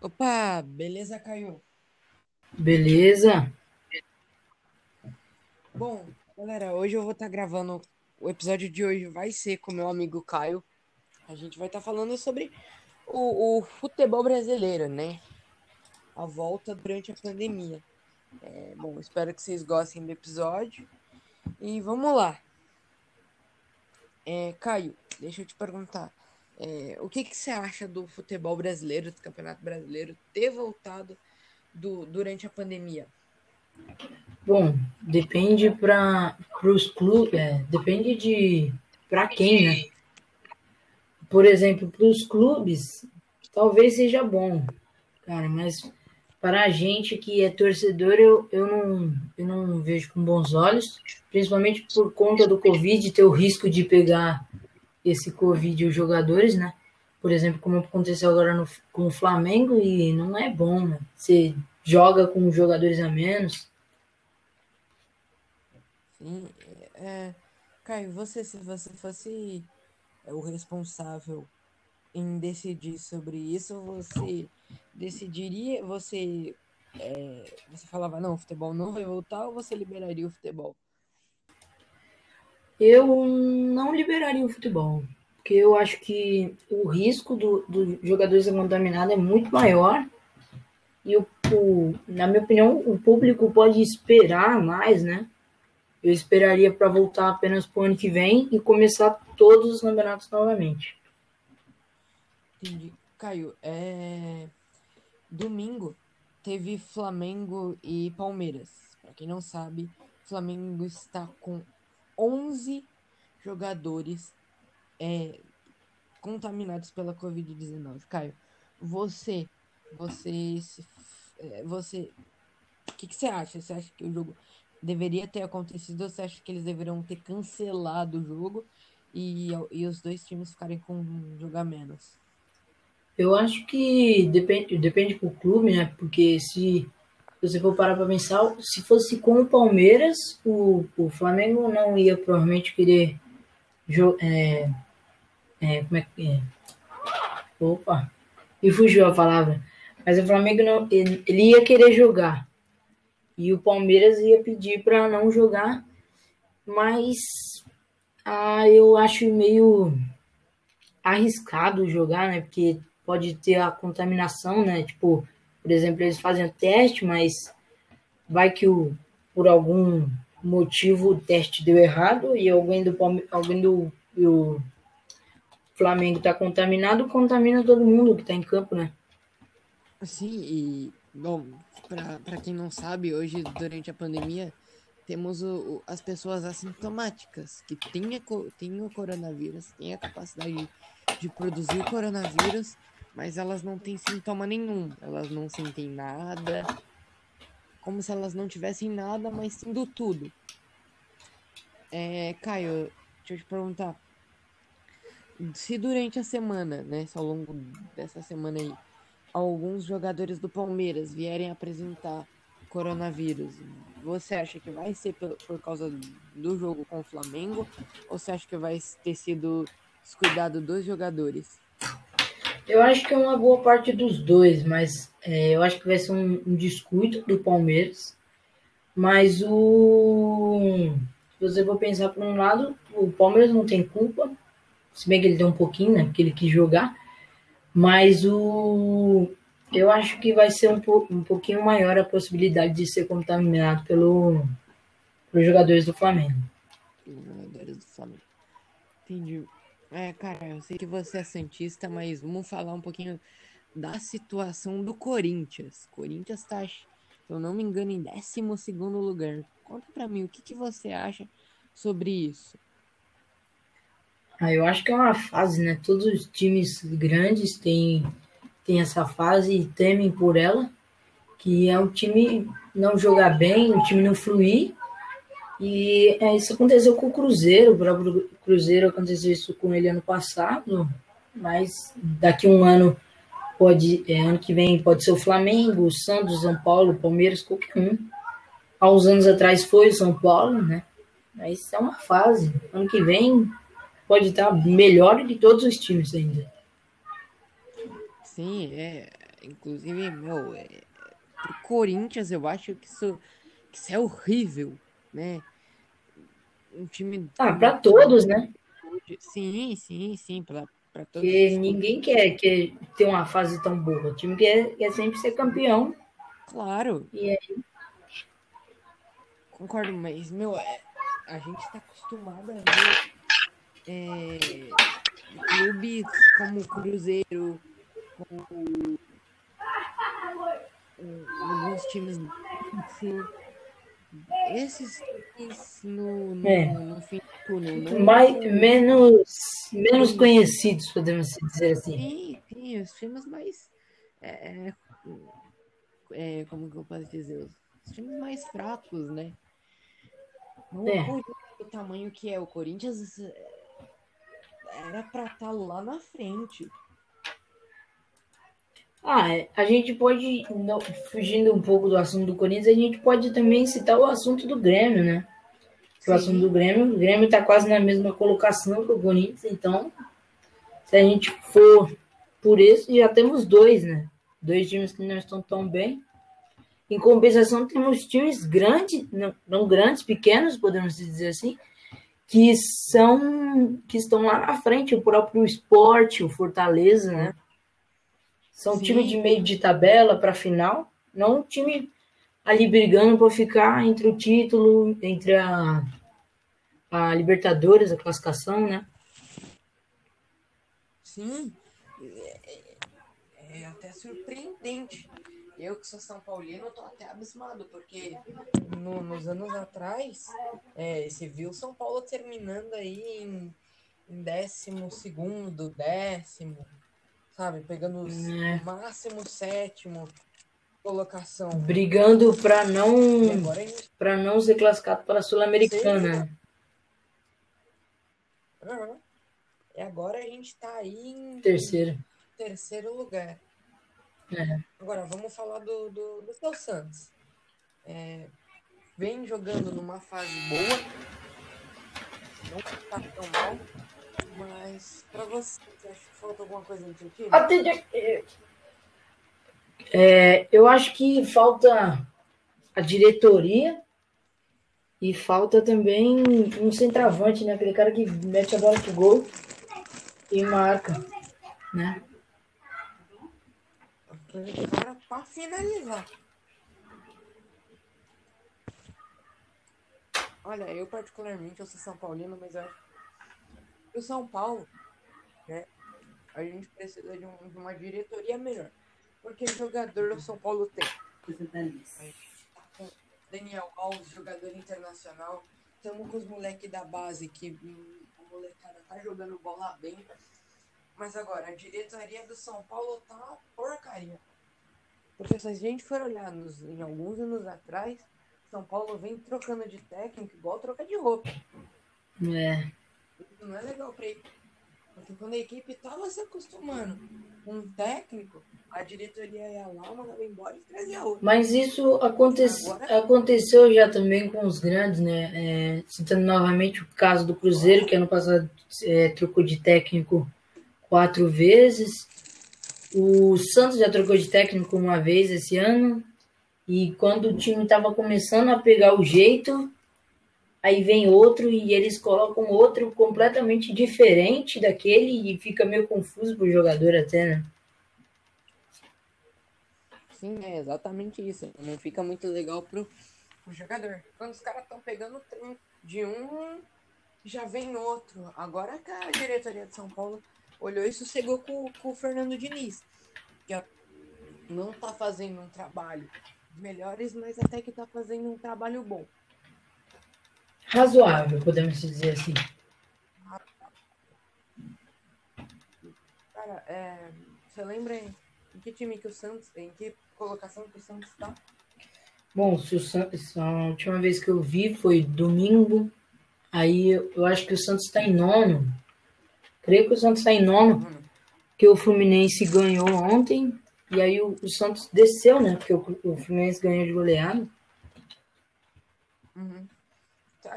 Opa, beleza, Caio? Beleza. Bom, galera, hoje eu vou estar gravando. O episódio de hoje vai ser com meu amigo Caio. A gente vai estar falando sobre o, o futebol brasileiro, né? A volta durante a pandemia. É, bom, espero que vocês gostem do episódio. E vamos lá. É, Caio, deixa eu te perguntar. É, o que, que você acha do futebol brasileiro, do Campeonato Brasileiro, ter voltado do, durante a pandemia? Bom, depende para os clubes, é, depende de para quem, né? Por exemplo, para os clubes, talvez seja bom, cara, mas para a gente que é torcedor, eu, eu, não, eu não vejo com bons olhos, principalmente por conta do Covid, ter o risco de pegar esse Covid os jogadores, né? Por exemplo, como aconteceu agora no, com o Flamengo, e não é bom, né? Você joga com jogadores a menos. Sim, é, Caio, você, se você fosse o responsável em decidir sobre isso, você decidiria, você, é, você falava, não, o futebol não vai voltar, ou você liberaria o futebol? Eu não liberaria o futebol, porque eu acho que o risco dos do jogadores contaminados é muito maior e, o, o, na minha opinião, o público pode esperar mais, né? Eu esperaria para voltar apenas para o ano que vem e começar todos os campeonatos novamente. Entendi. Caio, é... domingo teve Flamengo e Palmeiras. Para quem não sabe, Flamengo está com 11 jogadores é, contaminados pela Covid-19. Caio, você, você, é, você, o que, que você acha? Você acha que o jogo deveria ter acontecido ou você acha que eles deveriam ter cancelado o jogo e, e os dois times ficarem com um jogar menos? Eu acho que depende, depende pro clube, né? Porque se você for parar para pensar, se fosse com o Palmeiras, o, o Flamengo não ia provavelmente querer é, é, como é que é? Opa, me fugiu a palavra. Mas o Flamengo não, ele, ele ia querer jogar. E o Palmeiras ia pedir para não jogar. Mas ah, eu acho meio arriscado jogar, né? Porque pode ter a contaminação, né? Tipo, por exemplo, eles fazem o teste, mas vai que o, por algum motivo o teste deu errado e alguém do, alguém do o Flamengo está contaminado, contamina todo mundo que está em campo, né? Sim, e bom, para quem não sabe, hoje durante a pandemia temos o, o, as pessoas assintomáticas que têm, têm o coronavírus, têm a capacidade de, de produzir o coronavírus mas elas não têm sintoma nenhum. Elas não sentem nada. Como se elas não tivessem nada, mas tendo tudo. É, Caio, deixa eu te perguntar. Se durante a semana, né, ao longo dessa semana aí, alguns jogadores do Palmeiras vierem apresentar coronavírus, você acha que vai ser por, por causa do jogo com o Flamengo? Ou você acha que vai ter sido descuidado dos jogadores? Eu acho que é uma boa parte dos dois, mas é, eu acho que vai ser um, um descuido do Palmeiras. Mas o. Se você for pensar por um lado, o Palmeiras não tem culpa. Se bem que ele tem um pouquinho, né? Porque ele quis jogar. Mas o. Eu acho que vai ser um, um pouquinho maior a possibilidade de ser contaminado pelo, pelos jogadores do Flamengo. Jogadores do Flamengo. Entendi. É, cara, eu sei que você é santista, mas vamos falar um pouquinho da situação do Corinthians. Corinthians tá, se eu não me engano, em 12 lugar. Conta pra mim, o que, que você acha sobre isso? Ah, eu acho que é uma fase, né? Todos os times grandes têm, têm essa fase e temem por ela. Que é um time não jogar bem, um time não fluir e é, isso aconteceu com o Cruzeiro, o próprio Cruzeiro aconteceu isso com ele ano passado, mas daqui um ano pode, é, ano que vem pode ser o Flamengo, o Santos, São Paulo, Palmeiras, qualquer um. Há uns anos atrás foi o São Paulo, né? Mas é uma fase. Ano que vem pode estar melhor que todos os times ainda. Sim, é. Inclusive, meu, é, pro Corinthians eu acho que isso, que isso é horrível, né? Um time. Ah, para todos, né? Sim, sim, sim, para todos. Porque ninguém quer, quer ter uma fase tão boa. O time quer, quer sempre ser campeão. Claro. E aí. Concordo, mas, meu, é, a gente está acostumado a ver é, clubes como o Cruzeiro, como alguns times assim, esses no, no, É. no fim do túnel. Não Mais, são- menos, menos conhecidos, podemos dizer assim. Sim, sim, os times mais. É, é, como que eu posso dizer? Os times mais fracos, né? Não É. o tamanho que é. O Corinthians é, era pra estar lá na frente. Ah, a gente pode, fugindo um pouco do assunto do Corinthians, a gente pode também citar o assunto do Grêmio, né? Que o Sim. assunto do Grêmio, o Grêmio está quase na mesma colocação que o Corinthians, então, se a gente for por isso, já temos dois, né? Dois times que não estão tão bem. Em compensação, temos times grandes, não, não grandes, pequenos, podemos dizer assim, que são que estão lá na frente, o próprio esporte, o Fortaleza, né? São Sim. time de meio de tabela para final, não um time ali brigando para ficar entre o título, entre a, a Libertadores, a classificação, né? Sim, é, é até surpreendente. Eu que sou São Paulino, tô até abismado, porque no- nos anos atrás, é, se viu São Paulo terminando aí em, em décimo segundo, décimo, sabe? Pegando os É. máximo sétimo colocação. Brigando para não para não ser classificado para a Sul-Americana. E agora a gente tá aí em Terceiro. terceiro lugar. É. Agora, vamos falar do, do, do seu Santos. É, vem jogando numa fase boa. Não tá tão mal. Mas, pra você, você acha que falta alguma coisa? Até de- é, é, eu acho que falta a diretoria e falta também um centroavante, né? Aquele cara que mete a bola pro gol e marca, né? Aquele cara pra finalizar. Olha, eu particularmente, eu sou São Paulino, mas eu acho o São Paulo, né? A gente precisa de, um- de uma diretoria melhor. Porque jogador o São Paulo tem. Daniel Alves, jogador internacional. Estamos com os moleques da base que hum, a molecada tá jogando bola bem. Mas agora, a diretoria do São Paulo tá uma porcaria. Porque se a gente for olhar nos, em alguns anos atrás, São Paulo vem trocando de técnico igual troca de roupa. É. Não é legal pra equipe. Porque quando a equipe tava se acostumando com um técnico, a diretoria ia lá, mandava embora e trazia outro. Mas isso acontece, aconteceu já também com os grandes, né? É, citando novamente o caso do Cruzeiro, que ano passado é, trocou de técnico quatro vezes. O Santos já trocou de técnico uma vez esse ano. E quando o time estava começando a pegar o jeito, aí vem outro e eles colocam outro completamente diferente daquele e fica meio confuso pro jogador até, né? Sim, é exatamente isso. Não fica muito legal pro, pro jogador. Quando os caras estão pegando trem de um, já vem outro. Agora que a diretoria de São Paulo olhou e sossegou com, com o Fernando Diniz. Que não tá fazendo um trabalho melhores, mas até que tá fazendo um trabalho bom. Razoável, podemos dizer assim. Cara, é, você lembra em em que time que o Santos, em que colocação que o Santos tá? Bom, se o Santos, a última vez que eu vi foi domingo. Aí eu acho que o Santos está em nono. Creio que o Santos está em nono, Mano, porque o Fluminense ganhou ontem. E aí o, o Santos desceu, né? Porque o, o Fluminense ganhou de goleada. Uhum.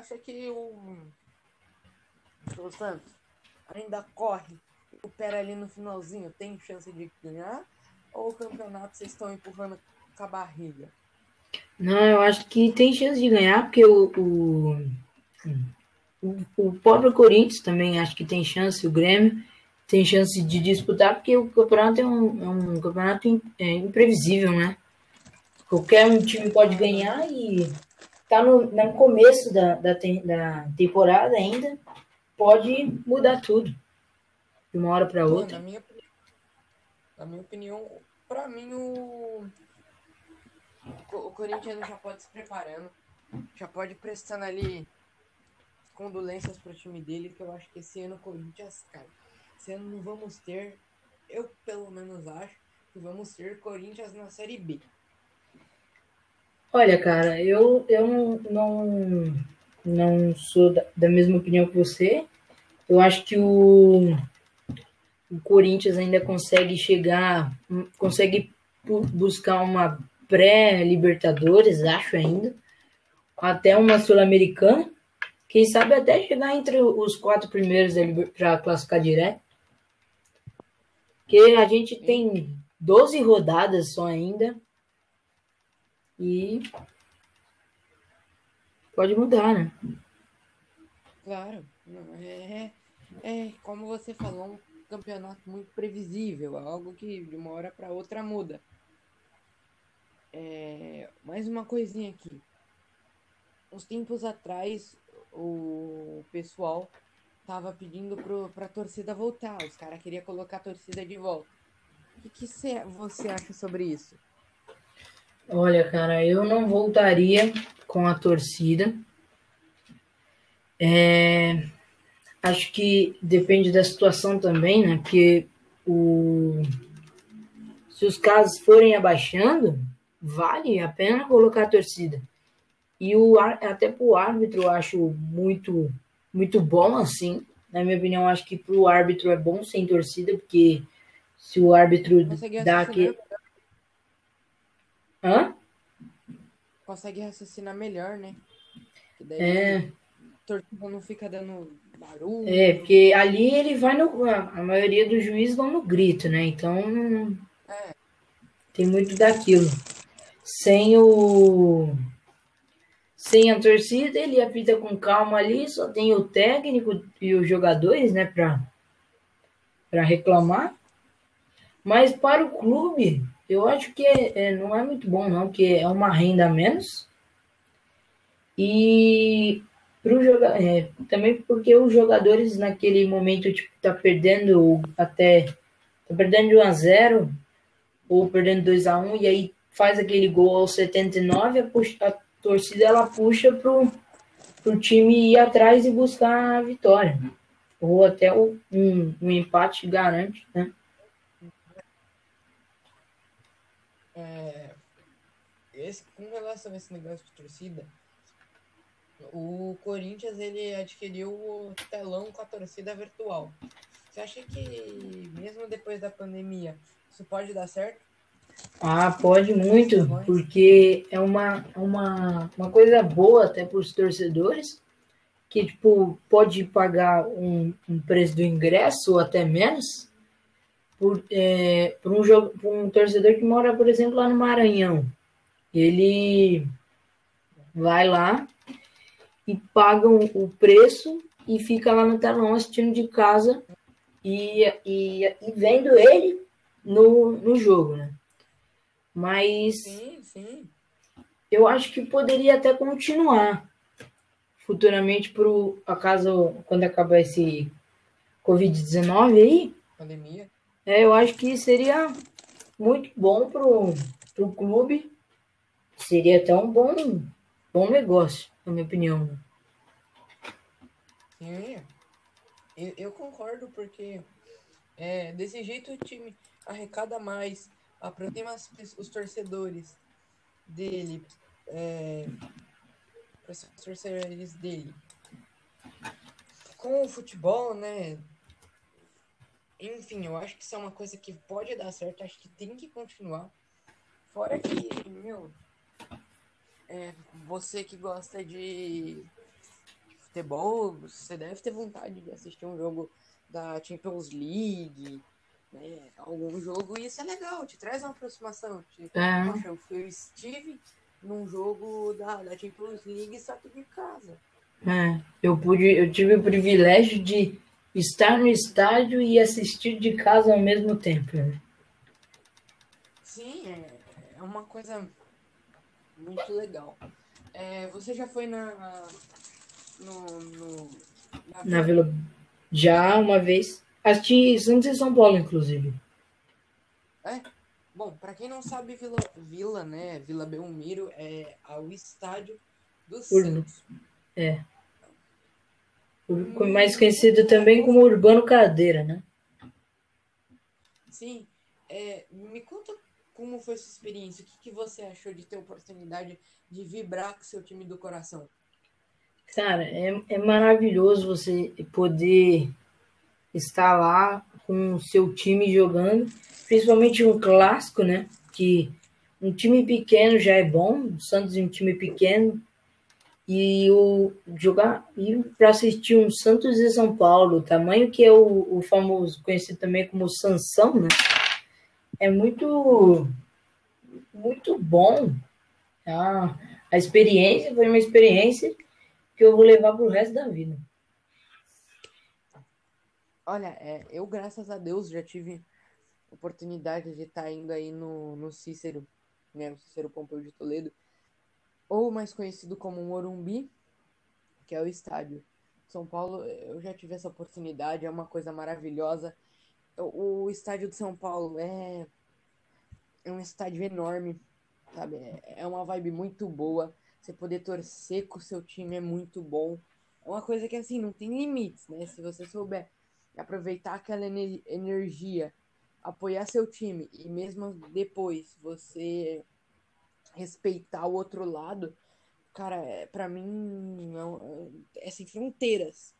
Acha que o, Santos ainda corre, recupera ali no finalzinho, tem chance de ganhar? Ou o campeonato vocês estão empurrando com a barriga? Não, eu acho que tem chance de ganhar, porque o, o, o, próprio Corinthians também acho que tem chance, o Grêmio tem chance de disputar, porque o campeonato é um, é um campeonato é, imprevisível, né? Qualquer um time pode ganhar e tá no, no começo da, da, da temporada ainda, pode mudar tudo de uma hora para outra. Na minha, na minha opinião, para mim o, o Corinthians já pode se preparando, já pode prestando ali condolências pro time dele, que eu acho que esse ano o Corinthians, cara, esse ano não vamos ter, eu pelo menos acho, que vamos ter Corinthians na Série B. Olha, cara, eu, eu não, não, sou da, da mesma opinião que você. Eu acho que o, o Corinthians ainda consegue chegar, consegue buscar uma pré-Libertadores, acho ainda, até uma Sul-Americana. Quem sabe até chegar entre os quatro primeiros para classificar direto. Porque a gente tem 12 rodadas só ainda. E pode mudar, né? Claro. É, é, como você falou, um campeonato muito previsível, algo que de uma hora para outra muda. É, mais uma coisinha aqui. Uns tempos atrás, o pessoal tava pedindo para a torcida voltar. Os caras queriam colocar a torcida de volta. O que, que cê, você acha sobre isso? Olha, cara, eu não voltaria com a torcida. É, acho que depende da situação também, né? Porque o, se os casos forem abaixando, vale a pena colocar a torcida. E o, até para o árbitro eu acho muito muito bom, assim. Na minha opinião, acho que para o árbitro é bom sem torcida, porque se o árbitro dá que. Hã? Consegue raciocinar melhor, né? é. torcida não fica dando barulho. É, porque ali ele vai no. A maioria dos juízes vão no grito, né? Então. É. Tem muito daquilo. Sem o sem a torcida, ele apita com calma ali, só tem o técnico e os jogadores, né, para reclamar. Mas para o clube, eu acho que é, é, não é muito bom, não, porque é uma renda a menos. E pro joga é, também porque os jogadores naquele momento tipo tá perdendo até tá perdendo de 1 a 0 ou perdendo 2 a 1 e aí faz aquele gol aos 79 a, a torcida ela puxa pro, pro time ir atrás e buscar a vitória. Ou até um, um empate garante, né? É, esse, com relação a esse negócio de torcida, o Corinthians ele adquiriu o telão com a torcida virtual. Você acha que mesmo depois da pandemia isso pode dar certo? Ah, pode muito, porque é uma, uma, uma coisa boa até para os torcedores, que tipo, pode pagar um, um preço do ingresso ou até menos, por, é, por, um jogo, por um torcedor que mora, por exemplo, lá no Maranhão. Ele vai lá e paga o preço e fica lá no telão assistindo de casa e, e, e vendo ele no, no jogo, né? Mas sim, sim. eu acho que poderia até continuar futuramente pro acaso quando acabar esse Covid-19 aí. Pandemia. É, eu acho que seria muito bom pro, pro clube. Seria até um bom, bom negócio, na minha opinião. Sim, eu, eu concordo, porque é, desse jeito o time arrecada mais, aproxima os torcedores dele, é, os torcedores dele. Com o futebol, né? Enfim, eu acho que isso é uma coisa que pode dar certo, acho que tem que continuar. Fora que, meu, é, você que gosta de futebol, você deve ter vontade de assistir um jogo da Champions League, né? Algum jogo, e isso é legal, te traz uma aproximação. Te... É. Poxa, eu estive num jogo da, da Champions League só que de casa. É, eu pude, eu tive o privilégio de estar no estádio e assistir de casa ao mesmo tempo. né? Sim, é, é uma coisa muito legal. É, você já foi na. No, no, na Na Vila já uma vez assisti Santos e São Paulo, inclusive. Bom, pra quem não sabe, Vila, Vila, né? Vila Belmiro é o estádio do Urno. Santos. O- Mais conhecido também como Urbano Cadeira, né? Sim. É, me conta como foi sua experiência. O que, que você achou de ter a oportunidade de vibrar com seu time do coração? Cara, é, é maravilhoso você poder estar lá com o seu time jogando, principalmente um clássico, né? Que um time pequeno já é bom, o Santos é um time pequeno, e o jogar e para assistir um Santos e São Paulo, o tamanho que é o, o famoso conhecido também como Sansão, né? É muito muito bom. A, a experiência foi uma experiência que eu vou levar pro resto da vida. Olha, é, eu, graças a Deus, já tive oportunidade de estar indo aí no, no Cícero, né? No Cícero Pompeu de Toledo, ou mais conhecido como Morumbi, que é o estádio. São Paulo, eu já tive essa oportunidade, é uma coisa maravilhosa. O, estádio de São Paulo é, é um estádio enorme, sabe? É, é uma vibe muito boa. Você poder torcer com o seu time é muito bom. É uma coisa que, assim, não tem limites, né? Se você souber aproveitar aquela ener- energia, apoiar seu time e mesmo depois você respeitar o outro lado, cara, é, para mim é, um- é sem fronteiras.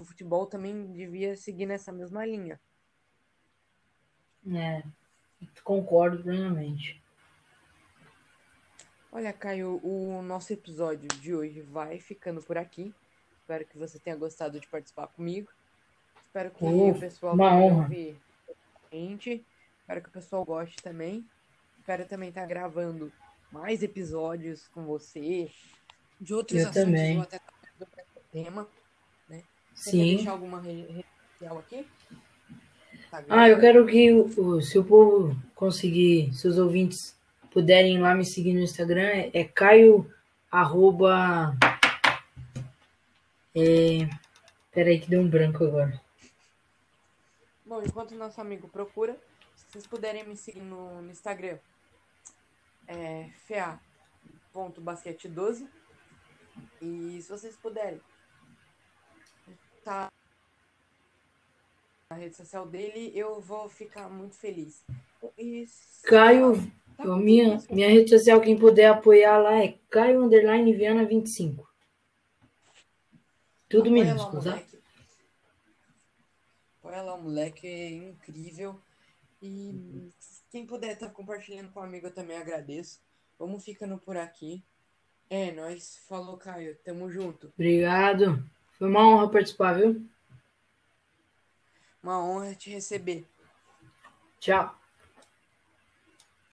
O futebol também devia seguir nessa mesma linha. É, concordo plenamente. Olha, Caio, o nosso episódio de hoje vai ficando por aqui. Espero que você tenha gostado de participar comigo. Espero que Oh, o pessoal ouvir a gente. Espero que o pessoal goste também. Espero também estar gravando mais episódios com você, de outros Eu assuntos também. até tema. Você quer Sim. deixar alguma re- rede social aqui? Instagram? Ah, eu quero que o, o- se o povo conseguir, se os ouvintes puderem ir lá me seguir no Instagram, é, é Caio arroba. É, peraí que deu um branco agora. Bom, enquanto nosso amigo procura, se vocês puderem me seguir no, no Instagram, é fa.basquete12. E se vocês puderem, tá na rede social dele, eu vou ficar muito feliz. Caio, tá bom, minha, minha rede social, quem puder apoiar lá é Caio Underline Viana 25. Tudo Apoia minúsculo, tá? Apoia lá, moleque, é incrível. E quem puder estar compartilhando com um amigo, eu também agradeço. Vamos ficando por aqui. É, nós falou, Caio. Tamo junto. Obrigado. Foi uma honra participar, viu? Uma honra te receber. Tchau.